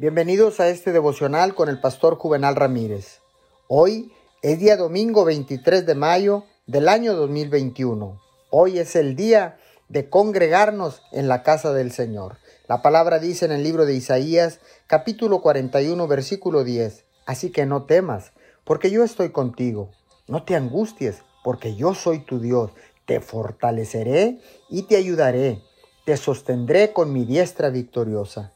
Bienvenidos a este devocional con el pastor Juvenal Ramírez. Hoy es día domingo 23 de mayo del año 2021. Hoy es el día de congregarnos en la casa del Señor. La palabra dice en el libro de Isaías capítulo 41 versículo 10. Así que no temas, porque yo estoy contigo. No te angusties, porque yo soy tu Dios. Te fortaleceré y te ayudaré. Te sostendré con mi diestra victoriosa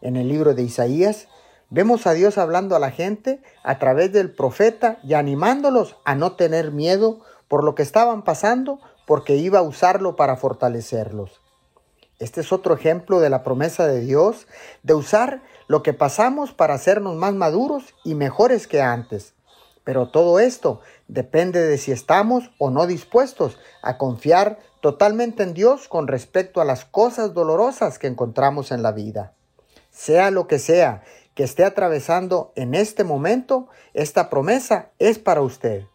en el libro de Isaías, vemos a Dios hablando a la gente a través del profeta y animándolos a no tener miedo por lo que estaban pasando, porque iba a usarlo para fortalecerlos. Este es otro ejemplo de la promesa de Dios de usar lo que pasamos para hacernos más maduros y mejores que antes. Pero todo esto depende de si estamos o no dispuestos a confiar totalmente en Dios con respecto a las cosas dolorosas que encontramos en la vida. Sea lo que sea que esté atravesando en este momento, esta promesa es para usted.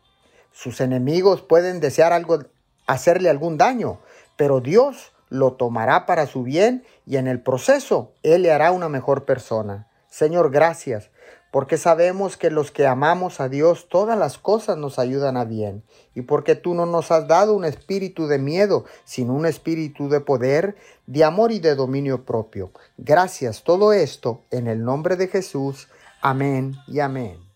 Sus enemigos pueden desear algo, hacerle algún daño, pero Dios lo tomará para su bien y en el proceso Él le hará una mejor persona. Señor, gracias porque sabemos que los que amamos a Dios, todas las cosas nos ayudan a bien, y porque tú no nos has dado un espíritu de miedo, sino un espíritu de poder, de amor y de dominio propio. Gracias todo esto en el nombre de Jesús. Amén y amén.